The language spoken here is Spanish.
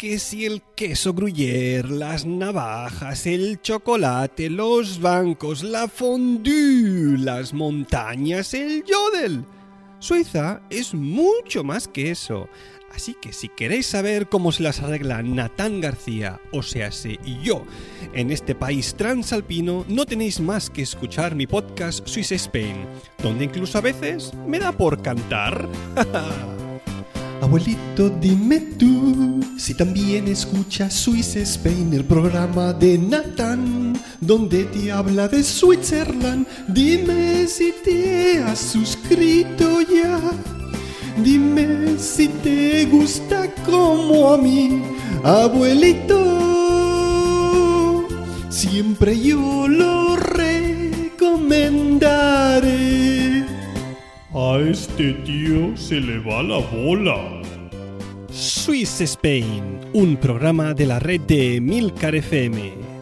que si el queso gruyère, las navajas, el chocolate, los bancos, la fondue, las montañas, el yodel. Suiza es mucho más que eso. Así que si queréis saber cómo se las arregla Natán García, o sea, y yo, en este país transalpino, no tenéis más que escuchar mi podcast Swiss Spain, donde incluso a veces me da por cantar. Abuelito, dime tú si también escuchas Swiss Spain, el programa de Nathan, donde te habla de Switzerland. Dime si te has suscrito ya. Dime si te gusta como a mí, abuelito. Siempre yo lo recomendaré. A este tío se le va la bola. Swiss Spain, un programa de la red de Milcar FM.